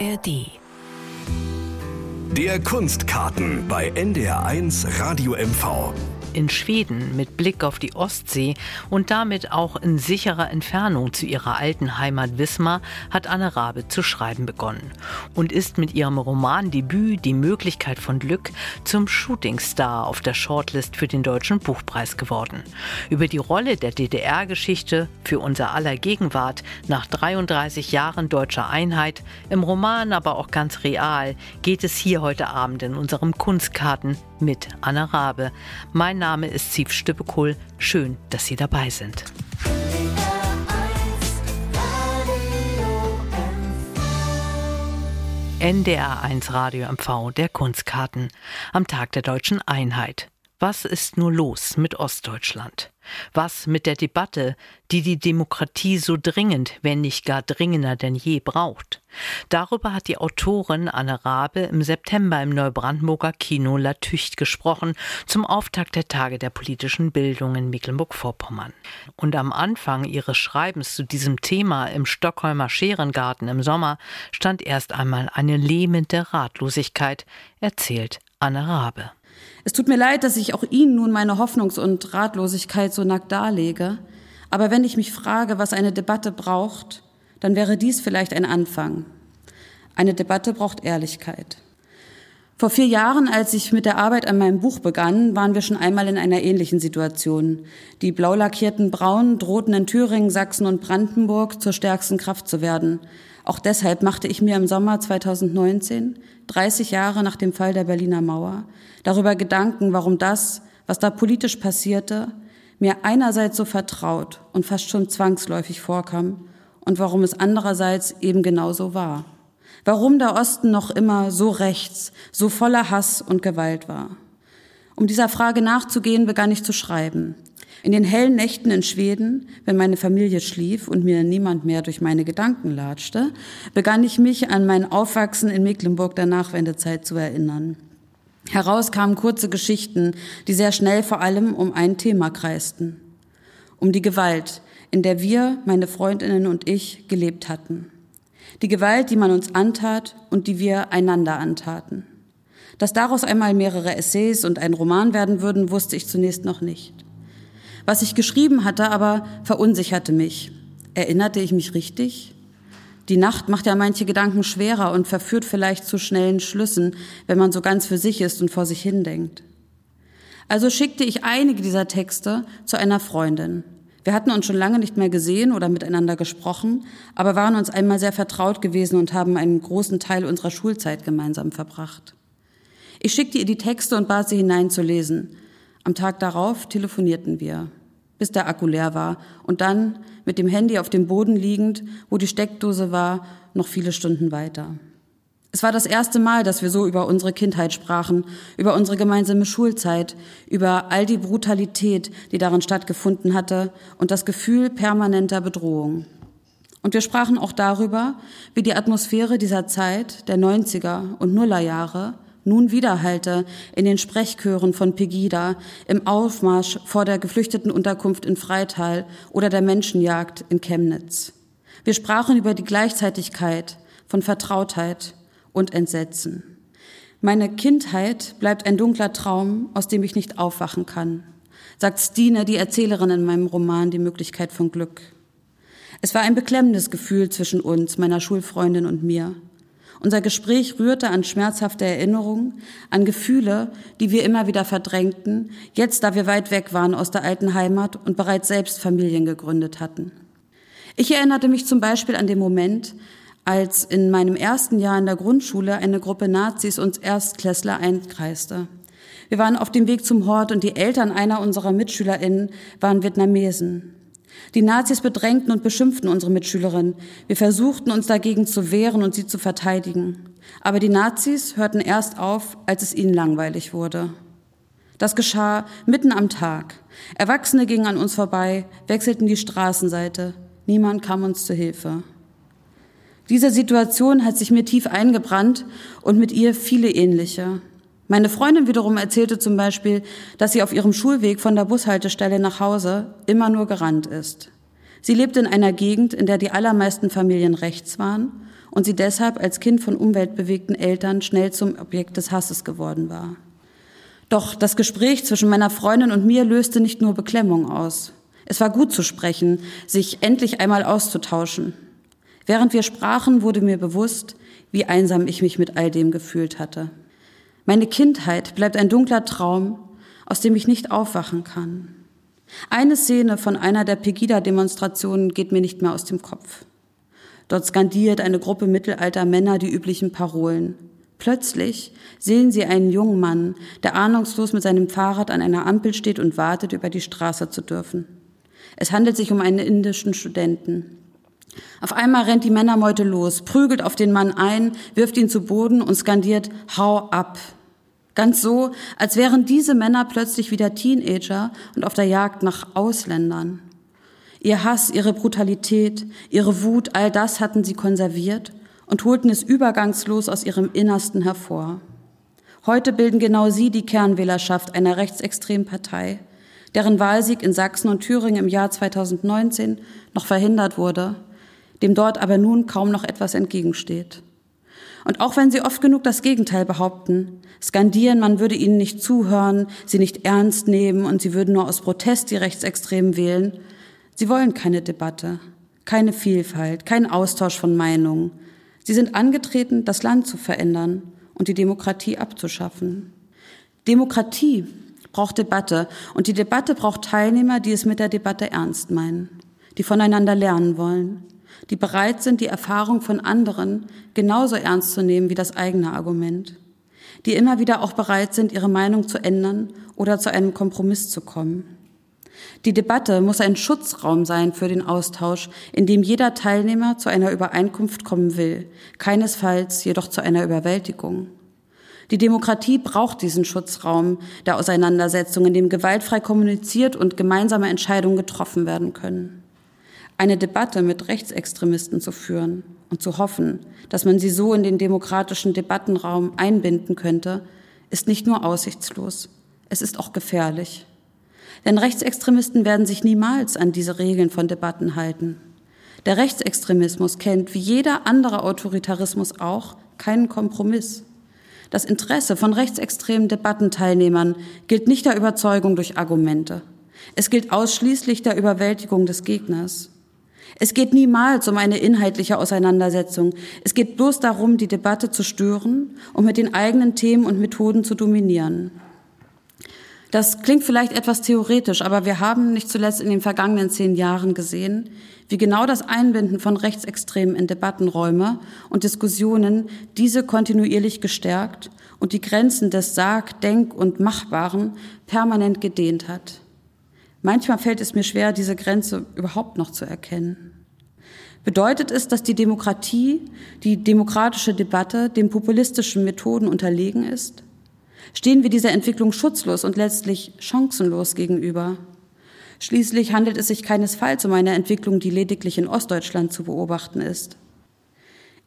ARD. Der Kunstkarten bei NDR1 Radio MV in Schweden mit Blick auf die Ostsee und damit auch in sicherer Entfernung zu ihrer alten Heimat Wismar hat Anne Rabe zu schreiben begonnen und ist mit ihrem Romandebüt Die Möglichkeit von Glück zum Shootingstar auf der Shortlist für den Deutschen Buchpreis geworden. Über die Rolle der DDR-Geschichte für unser aller Gegenwart nach 33 Jahren deutscher Einheit, im Roman aber auch ganz real, geht es hier heute Abend in unserem Kunstkarten mit Anna Rabe. Mein Name ist Siv Stüppekohl. Schön, dass Sie dabei sind. NDR1 Radio MV der Kunstkarten am Tag der deutschen Einheit. Was ist nur los mit Ostdeutschland? Was mit der Debatte, die die Demokratie so dringend, wenn nicht gar dringender denn je braucht? Darüber hat die Autorin Anne Rabe im September im Neubrandenburger Kino La Tücht gesprochen, zum Auftakt der Tage der politischen Bildung in Mecklenburg-Vorpommern. Und am Anfang ihres Schreibens zu diesem Thema im Stockholmer Scherengarten im Sommer stand erst einmal eine lähmende Ratlosigkeit, erzählt Anne Rabe. Es tut mir leid, dass ich auch Ihnen nun meine Hoffnungs- und Ratlosigkeit so nackt darlege. Aber wenn ich mich frage, was eine Debatte braucht, dann wäre dies vielleicht ein Anfang. Eine Debatte braucht Ehrlichkeit. Vor vier Jahren, als ich mit der Arbeit an meinem Buch begann, waren wir schon einmal in einer ähnlichen Situation. Die blau lackierten Braun drohten in Thüringen, Sachsen und Brandenburg zur stärksten Kraft zu werden. Auch deshalb machte ich mir im Sommer 2019, 30 Jahre nach dem Fall der Berliner Mauer, darüber Gedanken, warum das, was da politisch passierte, mir einerseits so vertraut und fast schon zwangsläufig vorkam und warum es andererseits eben genauso war. Warum der Osten noch immer so rechts, so voller Hass und Gewalt war. Um dieser Frage nachzugehen, begann ich zu schreiben. In den hellen Nächten in Schweden, wenn meine Familie schlief und mir niemand mehr durch meine Gedanken latschte, begann ich mich an mein Aufwachsen in Mecklenburg der Nachwendezeit zu erinnern. Heraus kamen kurze Geschichten, die sehr schnell vor allem um ein Thema kreisten. Um die Gewalt, in der wir, meine Freundinnen und ich, gelebt hatten. Die Gewalt, die man uns antat und die wir einander antaten. Dass daraus einmal mehrere Essays und ein Roman werden würden, wusste ich zunächst noch nicht. Was ich geschrieben hatte, aber verunsicherte mich. Erinnerte ich mich richtig? Die Nacht macht ja manche Gedanken schwerer und verführt vielleicht zu schnellen Schlüssen, wenn man so ganz für sich ist und vor sich hindenkt. Also schickte ich einige dieser Texte zu einer Freundin. Wir hatten uns schon lange nicht mehr gesehen oder miteinander gesprochen, aber waren uns einmal sehr vertraut gewesen und haben einen großen Teil unserer Schulzeit gemeinsam verbracht. Ich schickte ihr die Texte und bat sie hineinzulesen. Am Tag darauf telefonierten wir, bis der Akku leer war und dann mit dem Handy auf dem Boden liegend, wo die Steckdose war, noch viele Stunden weiter. Es war das erste Mal, dass wir so über unsere Kindheit sprachen, über unsere gemeinsame Schulzeit, über all die Brutalität, die darin stattgefunden hatte und das Gefühl permanenter Bedrohung. Und wir sprachen auch darüber, wie die Atmosphäre dieser Zeit, der 90er und Nullerjahre, nun widerhallte in den Sprechchören von Pegida, im Aufmarsch vor der Geflüchtetenunterkunft in Freital oder der Menschenjagd in Chemnitz. Wir sprachen über die Gleichzeitigkeit von Vertrautheit und Entsetzen. Meine Kindheit bleibt ein dunkler Traum, aus dem ich nicht aufwachen kann, sagt Stine, die Erzählerin in meinem Roman Die Möglichkeit von Glück. Es war ein beklemmendes Gefühl zwischen uns, meiner Schulfreundin und mir. Unser Gespräch rührte an schmerzhafte Erinnerungen, an Gefühle, die wir immer wieder verdrängten, jetzt da wir weit weg waren aus der alten Heimat und bereits selbst Familien gegründet hatten. Ich erinnerte mich zum Beispiel an den Moment, als in meinem ersten Jahr in der Grundschule eine Gruppe Nazis uns Erstklässler einkreiste. Wir waren auf dem Weg zum Hort und die Eltern einer unserer MitschülerInnen waren Vietnamesen. Die Nazis bedrängten und beschimpften unsere Mitschülerinnen. Wir versuchten uns dagegen zu wehren und sie zu verteidigen. Aber die Nazis hörten erst auf, als es ihnen langweilig wurde. Das geschah mitten am Tag. Erwachsene gingen an uns vorbei, wechselten die Straßenseite. Niemand kam uns zu Hilfe. Diese Situation hat sich mir tief eingebrannt und mit ihr viele ähnliche. Meine Freundin wiederum erzählte zum Beispiel, dass sie auf ihrem Schulweg von der Bushaltestelle nach Hause immer nur gerannt ist. Sie lebte in einer Gegend, in der die allermeisten Familien rechts waren und sie deshalb als Kind von umweltbewegten Eltern schnell zum Objekt des Hasses geworden war. Doch das Gespräch zwischen meiner Freundin und mir löste nicht nur Beklemmung aus. Es war gut zu sprechen, sich endlich einmal auszutauschen. Während wir sprachen, wurde mir bewusst, wie einsam ich mich mit all dem gefühlt hatte. Meine Kindheit bleibt ein dunkler Traum, aus dem ich nicht aufwachen kann. Eine Szene von einer der Pegida-Demonstrationen geht mir nicht mehr aus dem Kopf. Dort skandiert eine Gruppe mittelalter Männer die üblichen Parolen. Plötzlich sehen sie einen jungen Mann, der ahnungslos mit seinem Fahrrad an einer Ampel steht und wartet, über die Straße zu dürfen. Es handelt sich um einen indischen Studenten. Auf einmal rennt die Männermeute los, prügelt auf den Mann ein, wirft ihn zu Boden und skandiert Hau ab. Ganz so, als wären diese Männer plötzlich wieder Teenager und auf der Jagd nach Ausländern. Ihr Hass, ihre Brutalität, ihre Wut, all das hatten sie konserviert und holten es übergangslos aus ihrem Innersten hervor. Heute bilden genau sie die Kernwählerschaft einer rechtsextremen Partei, deren Wahlsieg in Sachsen und Thüringen im Jahr 2019 noch verhindert wurde, dem dort aber nun kaum noch etwas entgegensteht. Und auch wenn sie oft genug das Gegenteil behaupten, skandieren, man würde ihnen nicht zuhören, sie nicht ernst nehmen und sie würden nur aus Protest die Rechtsextremen wählen, sie wollen keine Debatte, keine Vielfalt, keinen Austausch von Meinungen. Sie sind angetreten, das Land zu verändern und die Demokratie abzuschaffen. Demokratie braucht Debatte und die Debatte braucht Teilnehmer, die es mit der Debatte ernst meinen, die voneinander lernen wollen, die bereit sind, die Erfahrung von anderen genauso ernst zu nehmen wie das eigene Argument, die immer wieder auch bereit sind, ihre Meinung zu ändern oder zu einem Kompromiss zu kommen. Die Debatte muss ein Schutzraum sein für den Austausch, in dem jeder Teilnehmer zu einer Übereinkunft kommen will, keinesfalls jedoch zu einer Überwältigung. Die Demokratie braucht diesen Schutzraum der Auseinandersetzung, in dem gewaltfrei kommuniziert und gemeinsame Entscheidungen getroffen werden können. Eine Debatte mit Rechtsextremisten zu führen und zu hoffen, dass man sie so in den demokratischen Debattenraum einbinden könnte, ist nicht nur aussichtslos, es ist auch gefährlich. Denn Rechtsextremisten werden sich niemals an diese Regeln von Debatten halten. Der Rechtsextremismus kennt, wie jeder andere Autoritarismus auch, keinen Kompromiss. Das Interesse von rechtsextremen Debattenteilnehmern gilt nicht der Überzeugung durch Argumente. Es gilt ausschließlich der Überwältigung des Gegners. Es geht niemals um eine inhaltliche Auseinandersetzung. Es geht bloß darum, die Debatte zu stören und mit den eigenen Themen und Methoden zu dominieren. Das klingt vielleicht etwas theoretisch, aber wir haben nicht zuletzt in den vergangenen zehn Jahren gesehen, wie genau das Einbinden von Rechtsextremen in Debattenräume und Diskussionen diese kontinuierlich gestärkt und die Grenzen des Sag-, Denk- und Machbaren permanent gedehnt hat. Manchmal fällt es mir schwer, diese Grenze überhaupt noch zu erkennen. Bedeutet es, dass die Demokratie, die demokratische Debatte den populistischen Methoden unterlegen ist? Stehen wir dieser Entwicklung schutzlos und letztlich chancenlos gegenüber? Schließlich handelt es sich keinesfalls um eine Entwicklung, die lediglich in Ostdeutschland zu beobachten ist.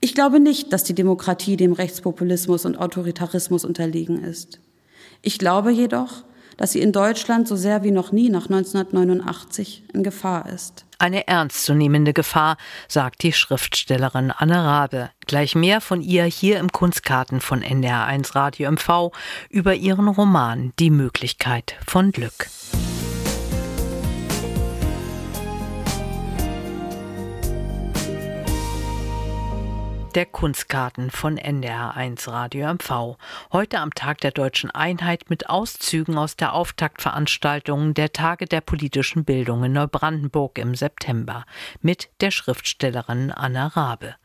Ich glaube nicht, dass die Demokratie dem Rechtspopulismus und Autoritarismus unterlegen ist. Ich glaube jedoch, dass sie in Deutschland so sehr wie noch nie nach 1989 in Gefahr ist. Eine ernstzunehmende Gefahr, sagt die Schriftstellerin Anne Rabe. Gleich mehr von ihr hier im Kunstkarten von NDR1 Radio MV über ihren Roman Die Möglichkeit von Glück. Der Kunstkarten von NDR1 Radio MV. Heute am Tag der deutschen Einheit mit Auszügen aus der Auftaktveranstaltung der Tage der politischen Bildung in Neubrandenburg im September mit der Schriftstellerin Anna Rabe.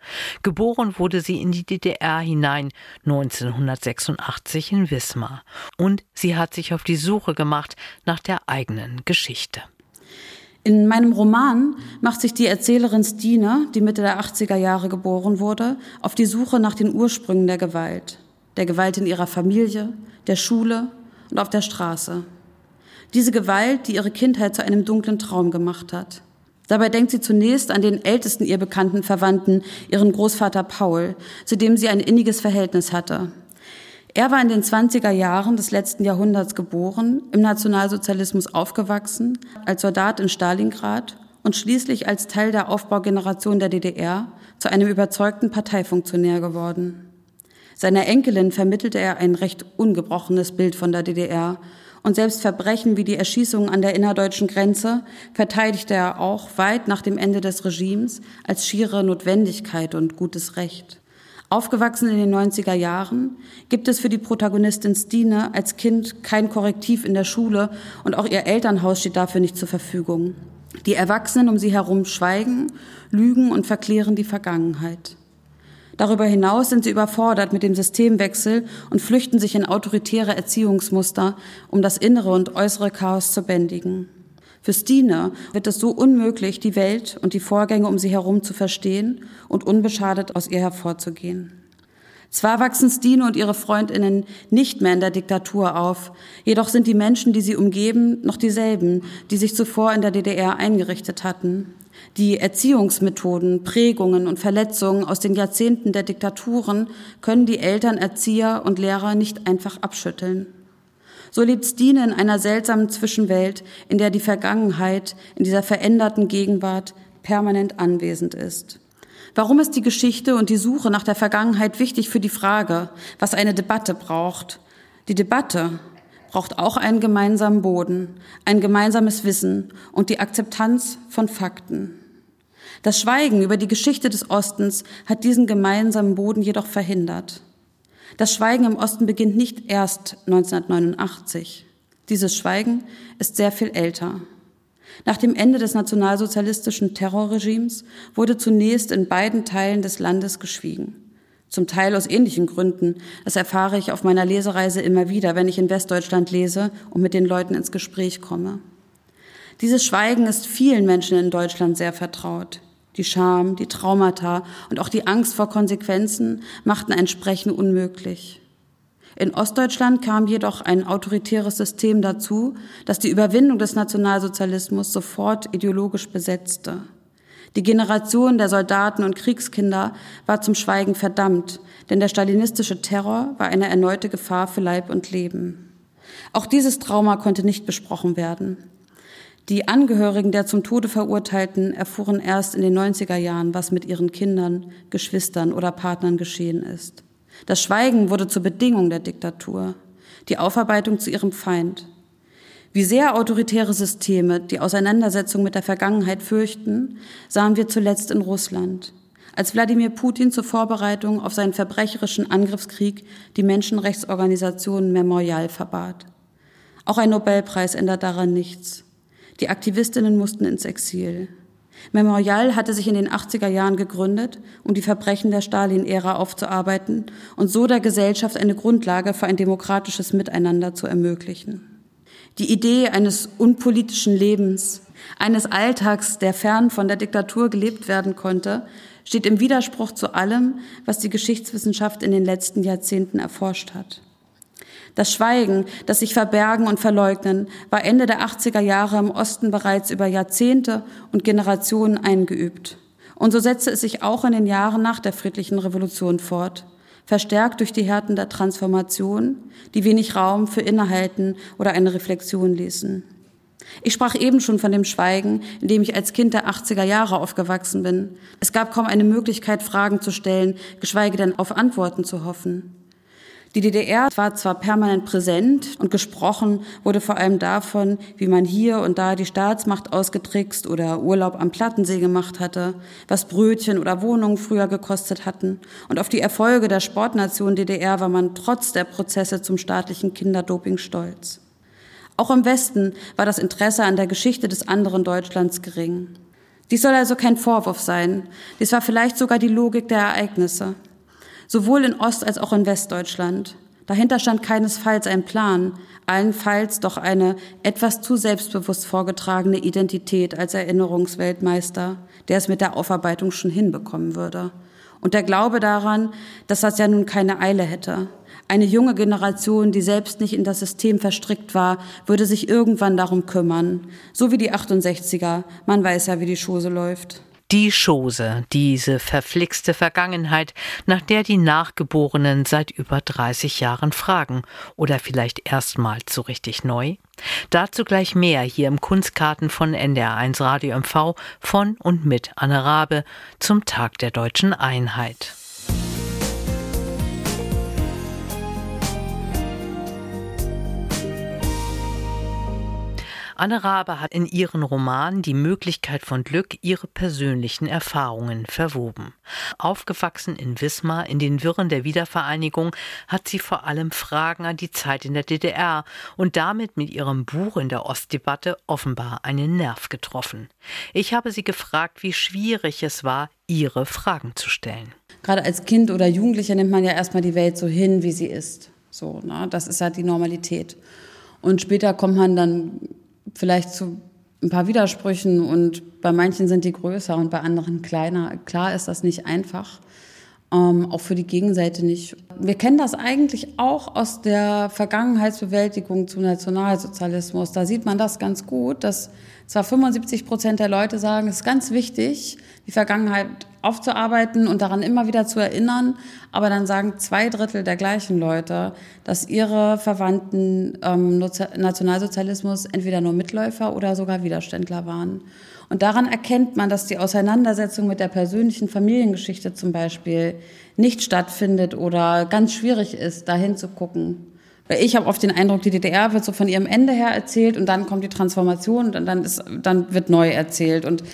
Geboren wurde sie in die DDR hinein 1986 in Wismar und sie hat sich auf die Suche gemacht nach der eigenen Geschichte. In meinem Roman macht sich die Erzählerin Stine, die Mitte der 80er Jahre geboren wurde, auf die Suche nach den Ursprüngen der Gewalt. Der Gewalt in ihrer Familie, der Schule und auf der Straße. Diese Gewalt, die ihre Kindheit zu einem dunklen Traum gemacht hat. Dabei denkt sie zunächst an den ältesten ihr bekannten Verwandten, ihren Großvater Paul, zu dem sie ein inniges Verhältnis hatte. Er war in den 20er Jahren des letzten Jahrhunderts geboren, im Nationalsozialismus aufgewachsen, als Soldat in Stalingrad und schließlich als Teil der Aufbaugeneration der DDR zu einem überzeugten Parteifunktionär geworden. Seiner Enkelin vermittelte er ein recht ungebrochenes Bild von der DDR und selbst Verbrechen wie die Erschießung an der innerdeutschen Grenze verteidigte er auch weit nach dem Ende des Regimes als schiere Notwendigkeit und gutes Recht. Aufgewachsen in den 90er Jahren gibt es für die Protagonistin Stine als Kind kein Korrektiv in der Schule und auch ihr Elternhaus steht dafür nicht zur Verfügung. Die Erwachsenen um sie herum schweigen, lügen und verklären die Vergangenheit. Darüber hinaus sind sie überfordert mit dem Systemwechsel und flüchten sich in autoritäre Erziehungsmuster, um das innere und äußere Chaos zu bändigen. Für Stine wird es so unmöglich, die Welt und die Vorgänge um sie herum zu verstehen und unbeschadet aus ihr hervorzugehen. Zwar wachsen Stine und ihre Freundinnen nicht mehr in der Diktatur auf, jedoch sind die Menschen, die sie umgeben, noch dieselben, die sich zuvor in der DDR eingerichtet hatten. Die Erziehungsmethoden, Prägungen und Verletzungen aus den Jahrzehnten der Diktaturen können die Eltern, Erzieher und Lehrer nicht einfach abschütteln. So lebt Stine in einer seltsamen Zwischenwelt, in der die Vergangenheit in dieser veränderten Gegenwart permanent anwesend ist. Warum ist die Geschichte und die Suche nach der Vergangenheit wichtig für die Frage, was eine Debatte braucht? Die Debatte braucht auch einen gemeinsamen Boden, ein gemeinsames Wissen und die Akzeptanz von Fakten. Das Schweigen über die Geschichte des Ostens hat diesen gemeinsamen Boden jedoch verhindert. Das Schweigen im Osten beginnt nicht erst 1989. Dieses Schweigen ist sehr viel älter. Nach dem Ende des nationalsozialistischen Terrorregimes wurde zunächst in beiden Teilen des Landes geschwiegen. Zum Teil aus ähnlichen Gründen. Das erfahre ich auf meiner Lesereise immer wieder, wenn ich in Westdeutschland lese und mit den Leuten ins Gespräch komme. Dieses Schweigen ist vielen Menschen in Deutschland sehr vertraut. Die Scham, die Traumata und auch die Angst vor Konsequenzen machten ein Sprechen unmöglich. In Ostdeutschland kam jedoch ein autoritäres System dazu, das die Überwindung des Nationalsozialismus sofort ideologisch besetzte. Die Generation der Soldaten und Kriegskinder war zum Schweigen verdammt, denn der stalinistische Terror war eine erneute Gefahr für Leib und Leben. Auch dieses Trauma konnte nicht besprochen werden. Die Angehörigen der zum Tode Verurteilten erfuhren erst in den 90er Jahren, was mit ihren Kindern, Geschwistern oder Partnern geschehen ist. Das Schweigen wurde zur Bedingung der Diktatur, die Aufarbeitung zu ihrem Feind. Wie sehr autoritäre Systeme die Auseinandersetzung mit der Vergangenheit fürchten, sahen wir zuletzt in Russland, als Wladimir Putin zur Vorbereitung auf seinen verbrecherischen Angriffskrieg die Menschenrechtsorganisation Memorial verbat. Auch ein Nobelpreis ändert daran nichts. Die Aktivistinnen mussten ins Exil. Memorial hatte sich in den 80er Jahren gegründet, um die Verbrechen der Stalin-Ära aufzuarbeiten und so der Gesellschaft eine Grundlage für ein demokratisches Miteinander zu ermöglichen. Die Idee eines unpolitischen Lebens, eines Alltags, der fern von der Diktatur gelebt werden konnte, steht im Widerspruch zu allem, was die Geschichtswissenschaft in den letzten Jahrzehnten erforscht hat. Das Schweigen, das sich verbergen und verleugnen, war Ende der 80er Jahre im Osten bereits über Jahrzehnte und Generationen eingeübt. Und so setzte es sich auch in den Jahren nach der friedlichen Revolution fort verstärkt durch die Härten der Transformation, die wenig Raum für Innehalten oder eine Reflexion ließen. Ich sprach eben schon von dem Schweigen, in dem ich als Kind der 80er Jahre aufgewachsen bin. Es gab kaum eine Möglichkeit, Fragen zu stellen, geschweige denn auf Antworten zu hoffen. Die DDR war zwar permanent präsent und gesprochen wurde vor allem davon, wie man hier und da die Staatsmacht ausgetrickst oder Urlaub am Plattensee gemacht hatte, was Brötchen oder Wohnungen früher gekostet hatten. Und auf die Erfolge der Sportnation DDR war man trotz der Prozesse zum staatlichen Kinderdoping stolz. Auch im Westen war das Interesse an der Geschichte des anderen Deutschlands gering. Dies soll also kein Vorwurf sein. Dies war vielleicht sogar die Logik der Ereignisse sowohl in Ost- als auch in Westdeutschland. Dahinter stand keinesfalls ein Plan, allenfalls doch eine etwas zu selbstbewusst vorgetragene Identität als Erinnerungsweltmeister, der es mit der Aufarbeitung schon hinbekommen würde. Und der Glaube daran, dass das ja nun keine Eile hätte. Eine junge Generation, die selbst nicht in das System verstrickt war, würde sich irgendwann darum kümmern. So wie die 68er. Man weiß ja, wie die Chose läuft. Die Chose, diese verflixte Vergangenheit, nach der die Nachgeborenen seit über 30 Jahren fragen. Oder vielleicht erstmals so richtig neu? Dazu gleich mehr hier im Kunstkarten von NDR1 Radio MV von und mit Anne Rabe zum Tag der deutschen Einheit. Anne Rabe hat in ihren Romanen die Möglichkeit von Glück ihre persönlichen Erfahrungen verwoben. Aufgewachsen in Wismar in den Wirren der Wiedervereinigung hat sie vor allem Fragen an die Zeit in der DDR und damit mit ihrem Buch in der Ostdebatte offenbar einen Nerv getroffen. Ich habe sie gefragt, wie schwierig es war, ihre Fragen zu stellen. Gerade als Kind oder Jugendlicher nimmt man ja erstmal die Welt so hin, wie sie ist. So, ne? Das ist halt die Normalität. Und später kommt man dann vielleicht zu ein paar Widersprüchen und bei manchen sind die größer und bei anderen kleiner. Klar ist das nicht einfach, ähm, auch für die Gegenseite nicht. Wir kennen das eigentlich auch aus der Vergangenheitsbewältigung zum Nationalsozialismus. Da sieht man das ganz gut, dass zwar 75 Prozent der Leute sagen, es ist ganz wichtig, die Vergangenheit aufzuarbeiten und daran immer wieder zu erinnern. Aber dann sagen zwei Drittel der gleichen Leute, dass ihre Verwandten ähm, Nationalsozialismus entweder nur Mitläufer oder sogar Widerständler waren. Und daran erkennt man, dass die Auseinandersetzung mit der persönlichen Familiengeschichte zum Beispiel nicht stattfindet oder ganz schwierig ist, dahin zu gucken. Weil ich habe oft den Eindruck, die DDR wird so von ihrem Ende her erzählt und dann kommt die Transformation und dann, ist, dann wird neu erzählt. Und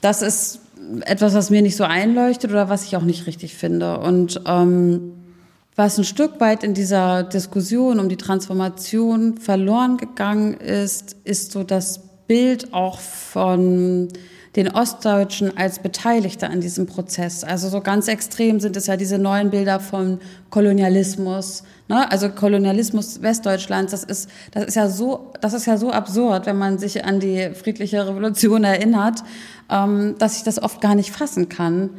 das ist etwas, was mir nicht so einleuchtet oder was ich auch nicht richtig finde. Und ähm, was ein Stück weit in dieser Diskussion um die Transformation verloren gegangen ist, ist so das Bild auch von den Ostdeutschen als Beteiligte an diesem Prozess. Also so ganz extrem sind es ja diese neuen Bilder von Kolonialismus. Ne? Also Kolonialismus Westdeutschlands, das ist, das ist ja so, das ist ja so absurd, wenn man sich an die friedliche Revolution erinnert, ähm, dass ich das oft gar nicht fassen kann.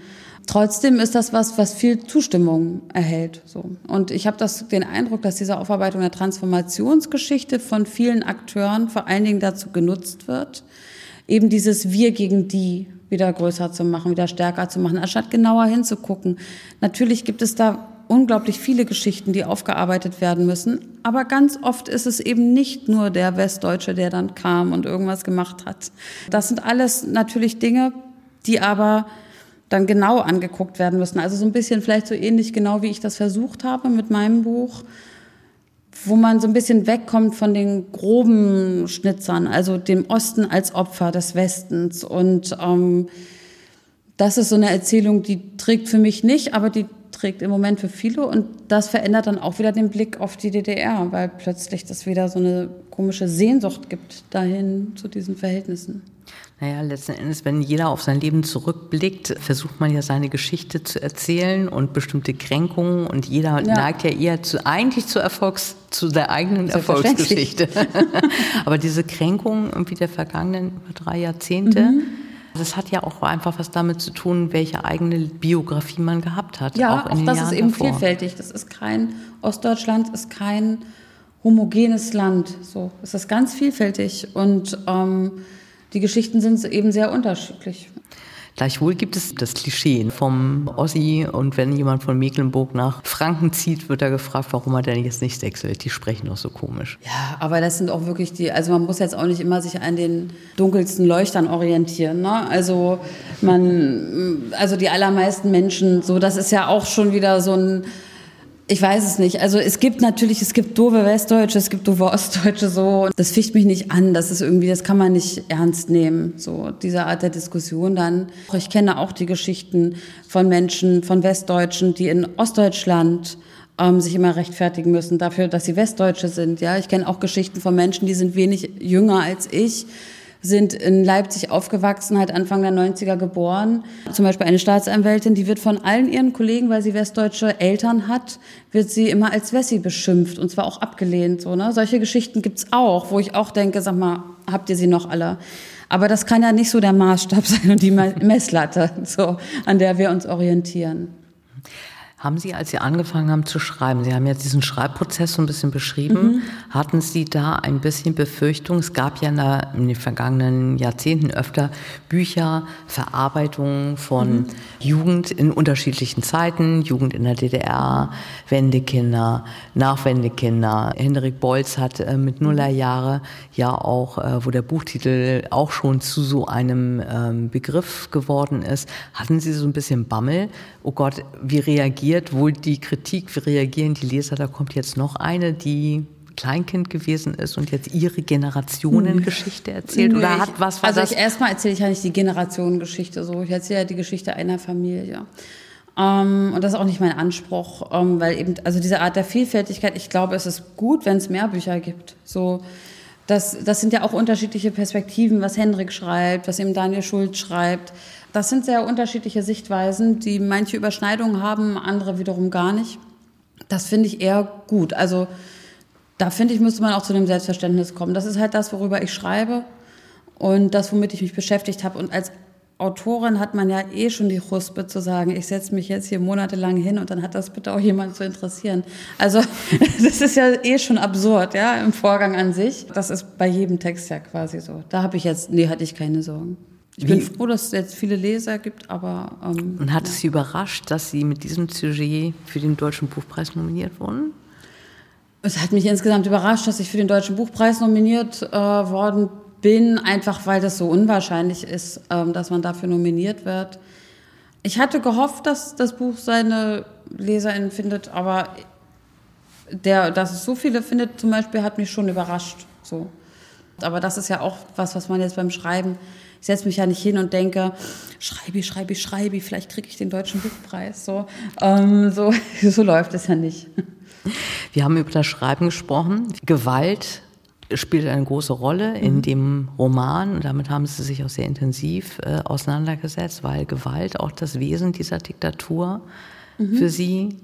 Trotzdem ist das was, was viel Zustimmung erhält. So. Und ich habe den Eindruck, dass diese Aufarbeitung der Transformationsgeschichte von vielen Akteuren vor allen Dingen dazu genutzt wird, eben dieses Wir gegen die wieder größer zu machen, wieder stärker zu machen, anstatt genauer hinzugucken. Natürlich gibt es da unglaublich viele Geschichten, die aufgearbeitet werden müssen. Aber ganz oft ist es eben nicht nur der Westdeutsche, der dann kam und irgendwas gemacht hat. Das sind alles natürlich Dinge, die aber dann genau angeguckt werden müssen. Also so ein bisschen vielleicht so ähnlich genau, wie ich das versucht habe mit meinem Buch wo man so ein bisschen wegkommt von den groben Schnitzern, also dem Osten als Opfer des Westens. Und ähm, das ist so eine Erzählung, die trägt für mich nicht, aber die trägt im Moment für viele. Und das verändert dann auch wieder den Blick auf die DDR, weil plötzlich das wieder so eine komische Sehnsucht gibt dahin zu diesen Verhältnissen. Naja, letzten Endes, wenn jeder auf sein Leben zurückblickt, versucht man ja seine Geschichte zu erzählen und bestimmte Kränkungen und jeder ja. neigt ja eher zu, eigentlich zu Erfolgs, zu der eigenen Erfolgsgeschichte. Aber diese Kränkungen irgendwie der vergangenen drei Jahrzehnte, mhm. Das hat ja auch einfach was damit zu tun, welche eigene Biografie man gehabt hat. Ja, auch, auch das Jahren ist eben davor. vielfältig. Das ist kein, Ostdeutschland ist kein homogenes Land. So, es ist ganz vielfältig und, ähm, die Geschichten sind eben sehr unterschiedlich. Gleichwohl gibt es das Klischee vom Ossi und wenn jemand von Mecklenburg nach Franken zieht, wird er gefragt, warum er denn jetzt nicht wechselt. Die sprechen doch so komisch. Ja, aber das sind auch wirklich die, also man muss jetzt auch nicht immer sich an den dunkelsten Leuchtern orientieren. Ne? Also man, also die allermeisten Menschen, so das ist ja auch schon wieder so ein ich weiß es nicht. Also es gibt natürlich, es gibt doofe Westdeutsche, es gibt doofe Ostdeutsche so. Das ficht mich nicht an. Das ist irgendwie, das kann man nicht ernst nehmen. So diese Art der Diskussion dann. Ich kenne auch die Geschichten von Menschen, von Westdeutschen, die in Ostdeutschland ähm, sich immer rechtfertigen müssen dafür, dass sie Westdeutsche sind. Ja, ich kenne auch Geschichten von Menschen, die sind wenig jünger als ich sind in Leipzig aufgewachsen, halt Anfang der 90er geboren. Zum Beispiel eine Staatsanwältin, die wird von allen ihren Kollegen, weil sie westdeutsche Eltern hat, wird sie immer als Wessi beschimpft und zwar auch abgelehnt. So, ne? Solche Geschichten gibt's auch, wo ich auch denke, sag mal, habt ihr sie noch alle? Aber das kann ja nicht so der Maßstab sein und die Messlatte, so, an der wir uns orientieren. Haben Sie, als Sie angefangen haben zu schreiben, Sie haben jetzt diesen Schreibprozess so ein bisschen beschrieben, mhm. hatten Sie da ein bisschen Befürchtung? Es gab ja in, der, in den vergangenen Jahrzehnten öfter Bücher, Verarbeitungen von mhm. Jugend in unterschiedlichen Zeiten, Jugend in der DDR, Wendekinder, Nachwendekinder. Hendrik Bolz hat äh, mit Nullerjahre ja auch, äh, wo der Buchtitel auch schon zu so einem ähm, Begriff geworden ist, hatten Sie so ein bisschen Bammel? Oh Gott, wie reagieren reagiert wohl die Kritik, wie reagieren die Leser? Da kommt jetzt noch eine, die Kleinkind gewesen ist und jetzt ihre Generationengeschichte erzählt oder hat was Also ich erstmal erzähle ich ja nicht die Generationengeschichte so, ich erzähle ja die Geschichte einer Familie. Ähm, und das ist auch nicht mein Anspruch, ähm, weil eben, also diese Art der Vielfältigkeit, ich glaube, es ist gut, wenn es mehr Bücher gibt. So, das, das sind ja auch unterschiedliche Perspektiven, was Hendrik schreibt, was eben Daniel Schulz schreibt. Das sind sehr unterschiedliche Sichtweisen, die manche Überschneidungen haben, andere wiederum gar nicht. Das finde ich eher gut. Also da finde ich, müsste man auch zu dem Selbstverständnis kommen. Das ist halt das, worüber ich schreibe und das, womit ich mich beschäftigt habe. Und als Autorin hat man ja eh schon die Huspe zu sagen, ich setze mich jetzt hier monatelang hin und dann hat das bitte auch jemand zu interessieren. Also das ist ja eh schon absurd, ja, im Vorgang an sich. Das ist bei jedem Text ja quasi so. Da habe ich jetzt, nee, hatte ich keine Sorgen. Ich bin froh, dass es jetzt viele Leser gibt, aber. Ähm, Und hat ja. es Sie überrascht, dass Sie mit diesem Sujet für den Deutschen Buchpreis nominiert wurden? Es hat mich insgesamt überrascht, dass ich für den Deutschen Buchpreis nominiert äh, worden bin, einfach weil das so unwahrscheinlich ist, ähm, dass man dafür nominiert wird. Ich hatte gehofft, dass das Buch seine LeserInnen findet, aber der, dass es so viele findet, zum Beispiel, hat mich schon überrascht. So. Aber das ist ja auch was, was man jetzt beim Schreiben ich setze mich ja nicht hin und denke, schreibe, schreibe, schreibe, vielleicht kriege ich den deutschen Buchpreis. So, ähm, so, so läuft es ja nicht. Wir haben über das Schreiben gesprochen. Gewalt spielt eine große Rolle in mhm. dem Roman und damit haben Sie sich auch sehr intensiv äh, auseinandergesetzt, weil Gewalt auch das Wesen dieser Diktatur mhm. für Sie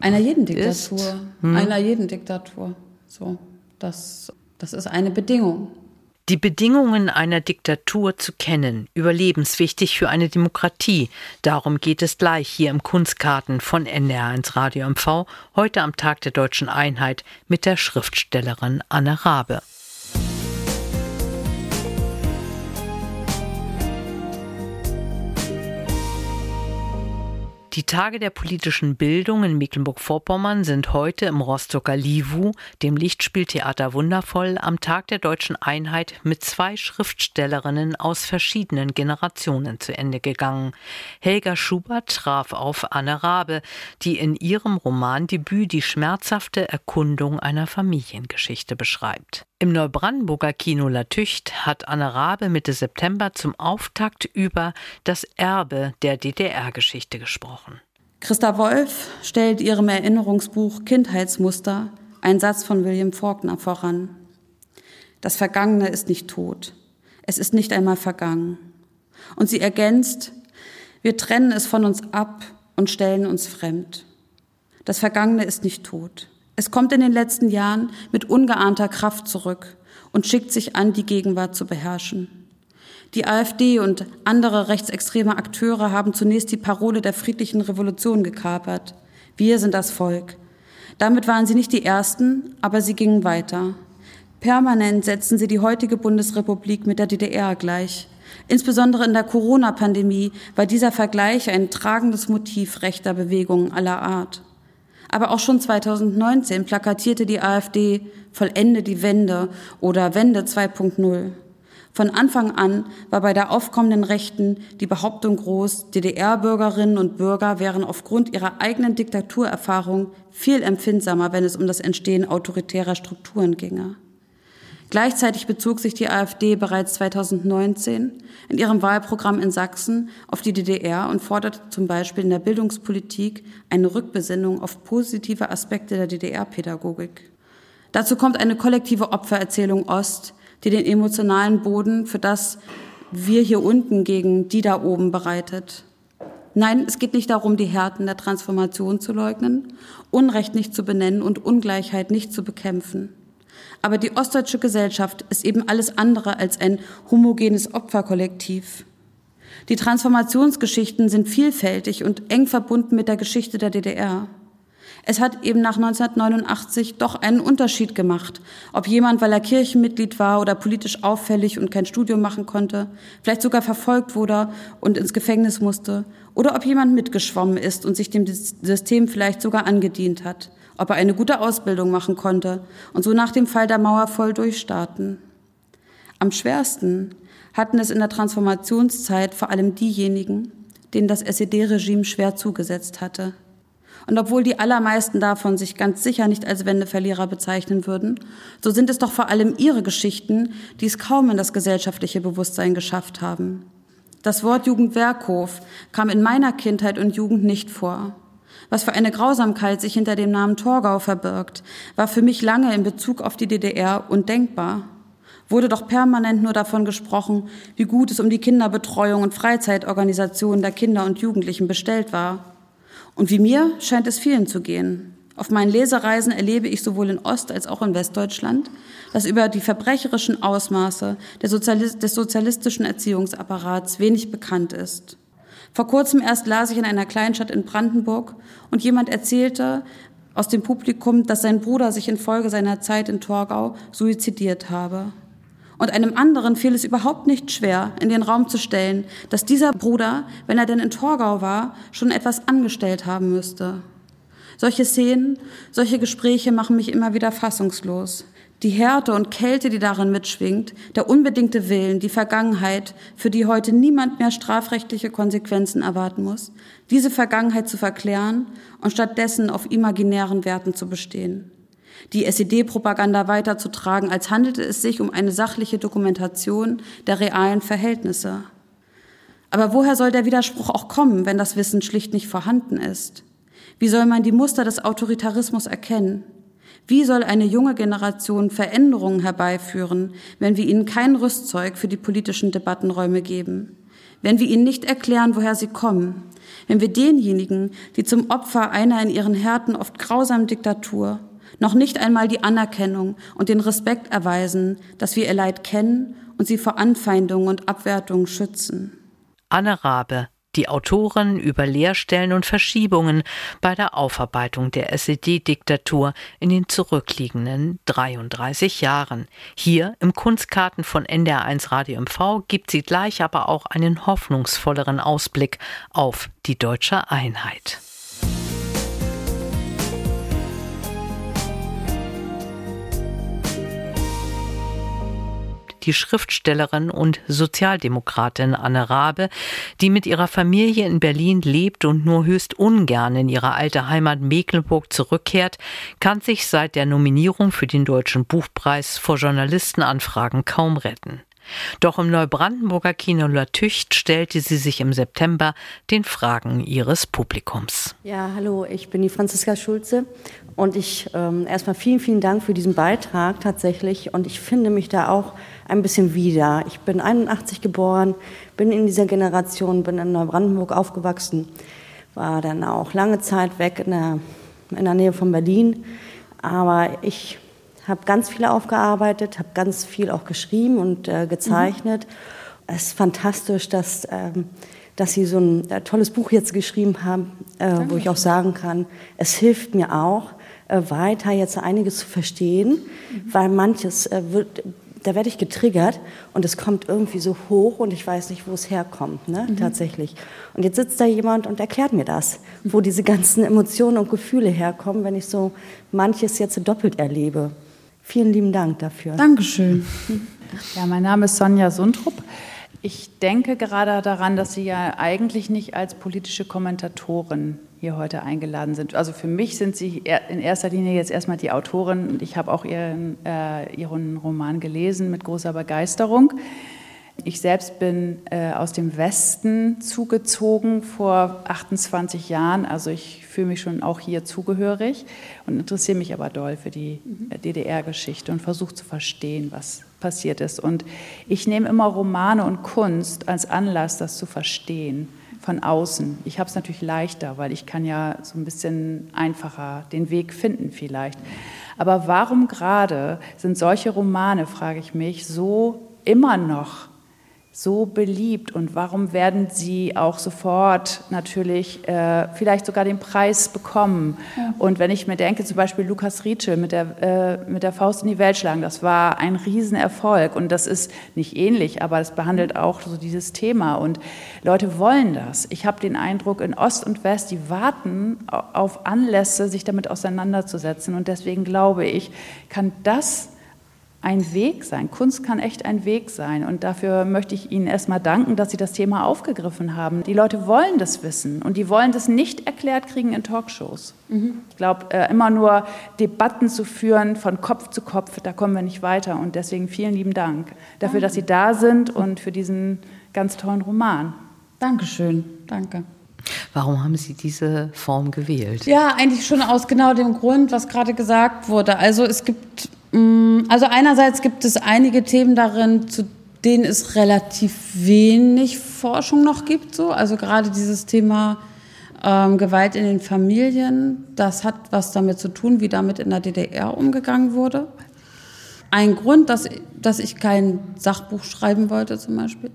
einer jeden Diktatur, hm? einer jeden Diktatur. So, das, das ist eine Bedingung. Die Bedingungen einer Diktatur zu kennen, überlebenswichtig für eine Demokratie. Darum geht es gleich hier im Kunstkarten von NDR1 Radio MV, heute am Tag der deutschen Einheit mit der Schriftstellerin Anne Rabe. Die Tage der politischen Bildung in Mecklenburg-Vorpommern sind heute im Rostocker Livu, dem Lichtspieltheater Wundervoll, am Tag der deutschen Einheit mit zwei Schriftstellerinnen aus verschiedenen Generationen zu Ende gegangen. Helga Schubert traf auf Anne Rabe, die in ihrem Romandebüt die schmerzhafte Erkundung einer Familiengeschichte beschreibt. Im Neubrandenburger Kino La Tücht hat Anne Rabe Mitte September zum Auftakt über das Erbe der DDR-Geschichte gesprochen. Christa Wolf stellt ihrem Erinnerungsbuch Kindheitsmuster einen Satz von William Faulkner voran. Das Vergangene ist nicht tot. Es ist nicht einmal vergangen. Und sie ergänzt, wir trennen es von uns ab und stellen uns fremd. Das Vergangene ist nicht tot. Es kommt in den letzten Jahren mit ungeahnter Kraft zurück und schickt sich an, die Gegenwart zu beherrschen. Die AfD und andere rechtsextreme Akteure haben zunächst die Parole der friedlichen Revolution gekapert. Wir sind das Volk. Damit waren sie nicht die Ersten, aber sie gingen weiter. Permanent setzen sie die heutige Bundesrepublik mit der DDR gleich. Insbesondere in der Corona-Pandemie war dieser Vergleich ein tragendes Motiv rechter Bewegungen aller Art. Aber auch schon 2019 plakatierte die AfD Vollende die Wende oder Wende 2.0. Von Anfang an war bei der aufkommenden Rechten die Behauptung groß, DDR-Bürgerinnen und Bürger wären aufgrund ihrer eigenen Diktaturerfahrung viel empfindsamer, wenn es um das Entstehen autoritärer Strukturen ginge. Gleichzeitig bezog sich die AfD bereits 2019 in ihrem Wahlprogramm in Sachsen auf die DDR und forderte zum Beispiel in der Bildungspolitik eine Rückbesinnung auf positive Aspekte der DDR-Pädagogik. Dazu kommt eine kollektive Opfererzählung Ost, die den emotionalen Boden für das Wir hier unten gegen die da oben bereitet. Nein, es geht nicht darum, die Härten der Transformation zu leugnen, Unrecht nicht zu benennen und Ungleichheit nicht zu bekämpfen. Aber die ostdeutsche Gesellschaft ist eben alles andere als ein homogenes Opferkollektiv. Die Transformationsgeschichten sind vielfältig und eng verbunden mit der Geschichte der DDR. Es hat eben nach 1989 doch einen Unterschied gemacht, ob jemand, weil er Kirchenmitglied war oder politisch auffällig und kein Studium machen konnte, vielleicht sogar verfolgt wurde und ins Gefängnis musste, oder ob jemand mitgeschwommen ist und sich dem System vielleicht sogar angedient hat, ob er eine gute Ausbildung machen konnte und so nach dem Fall der Mauer voll durchstarten. Am schwersten hatten es in der Transformationszeit vor allem diejenigen, denen das SED-Regime schwer zugesetzt hatte. Und obwohl die allermeisten davon sich ganz sicher nicht als Wendeverlierer bezeichnen würden, so sind es doch vor allem ihre Geschichten, die es kaum in das gesellschaftliche Bewusstsein geschafft haben. Das Wort Jugendwerkhof kam in meiner Kindheit und Jugend nicht vor. Was für eine Grausamkeit sich hinter dem Namen Torgau verbirgt, war für mich lange in Bezug auf die DDR undenkbar. Wurde doch permanent nur davon gesprochen, wie gut es um die Kinderbetreuung und Freizeitorganisation der Kinder und Jugendlichen bestellt war. Und wie mir scheint es vielen zu gehen. Auf meinen Lesereisen erlebe ich sowohl in Ost- als auch in Westdeutschland, dass über die verbrecherischen Ausmaße des sozialistischen Erziehungsapparats wenig bekannt ist. Vor kurzem erst las ich in einer Kleinstadt in Brandenburg und jemand erzählte aus dem Publikum, dass sein Bruder sich infolge seiner Zeit in Torgau suizidiert habe. Und einem anderen fiel es überhaupt nicht schwer, in den Raum zu stellen, dass dieser Bruder, wenn er denn in Torgau war, schon etwas angestellt haben müsste. Solche Szenen, solche Gespräche machen mich immer wieder fassungslos. Die Härte und Kälte, die darin mitschwingt, der unbedingte Willen, die Vergangenheit, für die heute niemand mehr strafrechtliche Konsequenzen erwarten muss, diese Vergangenheit zu verklären und stattdessen auf imaginären Werten zu bestehen die SED-Propaganda weiterzutragen, als handelte es sich um eine sachliche Dokumentation der realen Verhältnisse. Aber woher soll der Widerspruch auch kommen, wenn das Wissen schlicht nicht vorhanden ist? Wie soll man die Muster des Autoritarismus erkennen? Wie soll eine junge Generation Veränderungen herbeiführen, wenn wir ihnen kein Rüstzeug für die politischen Debattenräume geben? Wenn wir ihnen nicht erklären, woher sie kommen? Wenn wir denjenigen, die zum Opfer einer in ihren Härten oft grausamen Diktatur noch nicht einmal die Anerkennung und den Respekt erweisen, dass wir ihr Leid kennen und sie vor Anfeindungen und Abwertungen schützen. Anne Rabe, die Autorin über Leerstellen und Verschiebungen bei der Aufarbeitung der SED-Diktatur in den zurückliegenden 33 Jahren. Hier im Kunstkarten von NDR1 Radio MV gibt sie gleich aber auch einen hoffnungsvolleren Ausblick auf die deutsche Einheit. Die Schriftstellerin und Sozialdemokratin Anne Rabe, die mit ihrer Familie in Berlin lebt und nur höchst ungern in ihre alte Heimat Mecklenburg zurückkehrt, kann sich seit der Nominierung für den Deutschen Buchpreis vor Journalistenanfragen kaum retten. Doch im Neubrandenburger Kino La Tücht stellte sie sich im September den Fragen ihres Publikums. Ja, hallo, ich bin die Franziska Schulze und ich ähm, erstmal vielen, vielen Dank für diesen Beitrag tatsächlich und ich finde mich da auch ein bisschen wieder. Ich bin 81 geboren, bin in dieser Generation, bin in Neubrandenburg aufgewachsen, war dann auch lange Zeit weg in der, in der Nähe von Berlin. Aber ich habe ganz viel aufgearbeitet, habe ganz viel auch geschrieben und äh, gezeichnet. Mhm. Es ist fantastisch, dass, ähm, dass Sie so ein äh, tolles Buch jetzt geschrieben haben, äh, wo ich auch sagen kann, es hilft mir auch, äh, weiter jetzt einiges zu verstehen, mhm. weil manches äh, wird, da werde ich getriggert und es kommt irgendwie so hoch und ich weiß nicht, wo es herkommt, ne? Mhm. tatsächlich. Und jetzt sitzt da jemand und erklärt mir das, wo diese ganzen Emotionen und Gefühle herkommen, wenn ich so manches jetzt doppelt erlebe. Vielen lieben Dank dafür. Dankeschön. Ja, mein Name ist Sonja Sundrup. Ich denke gerade daran, dass Sie ja eigentlich nicht als politische Kommentatorin hier heute eingeladen sind. Also für mich sind Sie in erster Linie jetzt erstmal die Autorin ich habe auch Ihren, äh, Ihren Roman gelesen mit großer Begeisterung. Ich selbst bin äh, aus dem Westen zugezogen vor 28 Jahren, also ich fühle mich schon auch hier zugehörig und interessiere mich aber doll für die äh, DDR-Geschichte und versuche zu verstehen, was passiert ist. Und ich nehme immer Romane und Kunst als Anlass, das zu verstehen von außen. Ich habe es natürlich leichter, weil ich kann ja so ein bisschen einfacher den Weg finden vielleicht. Aber warum gerade sind solche Romane, frage ich mich, so immer noch so beliebt und warum werden sie auch sofort natürlich äh, vielleicht sogar den Preis bekommen? Ja. Und wenn ich mir denke, zum Beispiel Lukas Rietschel mit der, äh, mit der Faust in die Welt schlagen, das war ein Riesenerfolg und das ist nicht ähnlich, aber es behandelt auch so dieses Thema und Leute wollen das. Ich habe den Eindruck, in Ost und West, die warten auf Anlässe, sich damit auseinanderzusetzen und deswegen glaube ich, kann das ein Weg sein. Kunst kann echt ein Weg sein. Und dafür möchte ich Ihnen erstmal danken, dass Sie das Thema aufgegriffen haben. Die Leute wollen das wissen und die wollen das nicht erklärt kriegen in Talkshows. Mhm. Ich glaube, äh, immer nur Debatten zu führen von Kopf zu Kopf, da kommen wir nicht weiter. Und deswegen vielen lieben Dank dafür, dass Sie da sind und für diesen ganz tollen Roman. Dankeschön. Danke. Warum haben Sie diese Form gewählt? Ja, eigentlich schon aus genau dem Grund, was gerade gesagt wurde. Also es gibt also einerseits gibt es einige Themen darin, zu denen es relativ wenig Forschung noch gibt. So. Also gerade dieses Thema ähm, Gewalt in den Familien, das hat was damit zu tun, wie damit in der DDR umgegangen wurde. Ein Grund, dass, dass ich kein Sachbuch schreiben wollte zum Beispiel,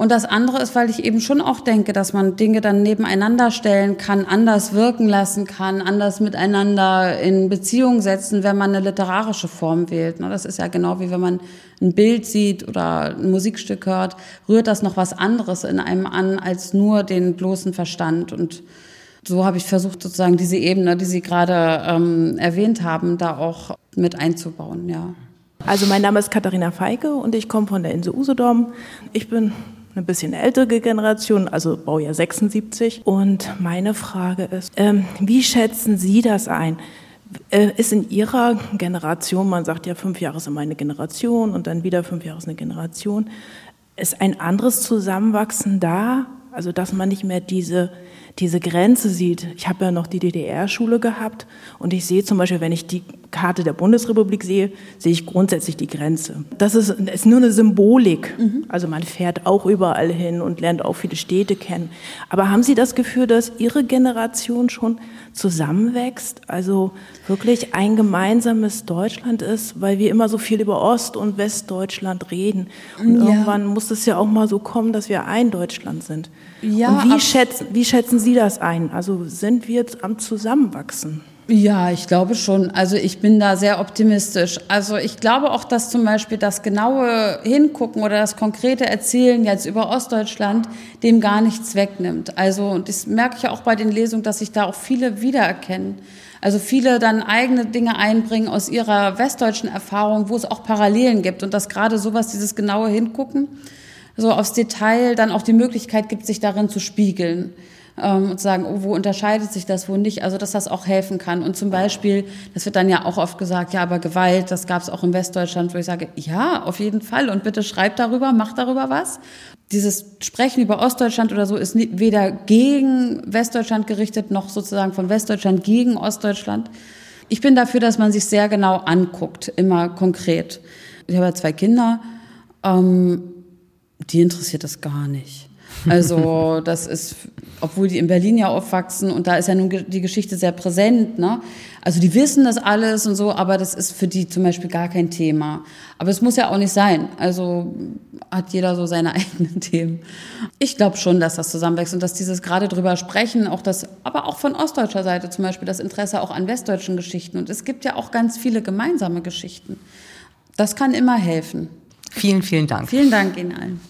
und das andere ist, weil ich eben schon auch denke, dass man Dinge dann nebeneinander stellen kann, anders wirken lassen kann, anders miteinander in Beziehung setzen, wenn man eine literarische Form wählt. Ne, das ist ja genau wie wenn man ein Bild sieht oder ein Musikstück hört, rührt das noch was anderes in einem an als nur den bloßen Verstand. Und so habe ich versucht, sozusagen diese Ebene, die Sie gerade ähm, erwähnt haben, da auch mit einzubauen, ja. Also mein Name ist Katharina Feike und ich komme von der Insel Usedom. Ich bin eine bisschen ältere Generation, also Baujahr 76. Und meine Frage ist, ähm, wie schätzen Sie das ein? Äh, ist in Ihrer Generation, man sagt ja, fünf Jahre ist immer eine Generation und dann wieder fünf Jahre ist eine Generation, ist ein anderes Zusammenwachsen da? Also, dass man nicht mehr diese diese Grenze sieht. Ich habe ja noch die DDR-Schule gehabt und ich sehe zum Beispiel, wenn ich die Karte der Bundesrepublik sehe, sehe ich grundsätzlich die Grenze. Das ist, ist nur eine Symbolik. Mhm. Also man fährt auch überall hin und lernt auch viele Städte kennen. Aber haben Sie das Gefühl, dass Ihre Generation schon zusammenwächst? Also wirklich ein gemeinsames Deutschland ist, weil wir immer so viel über Ost- und Westdeutschland reden. Und ja. irgendwann muss es ja auch mal so kommen, dass wir ein Deutschland sind. Ja, und wie schätzen, wie schätzen Sie das ein? Also sind wir jetzt am Zusammenwachsen? Ja, ich glaube schon. Also ich bin da sehr optimistisch. Also ich glaube auch, dass zum Beispiel das genaue Hingucken oder das konkrete Erzählen jetzt über Ostdeutschland dem gar nichts wegnimmt. Also das merke ich auch bei den Lesungen, dass sich da auch viele wiedererkennen. Also viele dann eigene Dinge einbringen aus ihrer westdeutschen Erfahrung, wo es auch Parallelen gibt und dass gerade sowas, dieses genaue Hingucken, so aufs Detail dann auch die Möglichkeit gibt, sich darin zu spiegeln ähm, und sagen, oh, wo unterscheidet sich das, wo nicht. Also dass das auch helfen kann. Und zum Beispiel, das wird dann ja auch oft gesagt, ja, aber Gewalt, das gab es auch in Westdeutschland, wo ich sage, ja, auf jeden Fall. Und bitte schreibt darüber, macht darüber was. Dieses Sprechen über Ostdeutschland oder so ist weder gegen Westdeutschland gerichtet, noch sozusagen von Westdeutschland gegen Ostdeutschland. Ich bin dafür, dass man sich sehr genau anguckt, immer konkret. Ich habe ja zwei Kinder. Ähm, die interessiert das gar nicht. Also das ist, obwohl die in Berlin ja aufwachsen und da ist ja nun die Geschichte sehr präsent. Ne? Also die wissen das alles und so, aber das ist für die zum Beispiel gar kein Thema. Aber es muss ja auch nicht sein. Also hat jeder so seine eigenen Themen. Ich glaube schon, dass das zusammenwächst und dass dieses gerade drüber sprechen, auch das, aber auch von ostdeutscher Seite zum Beispiel das Interesse auch an westdeutschen Geschichten. Und es gibt ja auch ganz viele gemeinsame Geschichten. Das kann immer helfen. Vielen, vielen Dank. Vielen Dank Ihnen allen.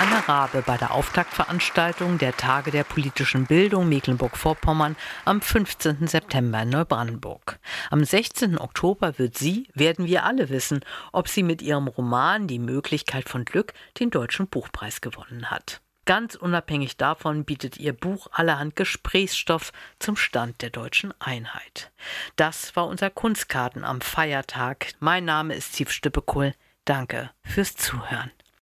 Anne Rabe bei der Auftaktveranstaltung der Tage der politischen Bildung Mecklenburg-Vorpommern am 15. September in Neubrandenburg. Am 16. Oktober wird sie, werden wir alle wissen, ob sie mit ihrem Roman Die Möglichkeit von Glück den Deutschen Buchpreis gewonnen hat. Ganz unabhängig davon bietet ihr Buch allerhand Gesprächsstoff zum Stand der deutschen Einheit. Das war unser Kunstkarten am Feiertag. Mein Name ist Steve Stippekohl. Danke fürs Zuhören.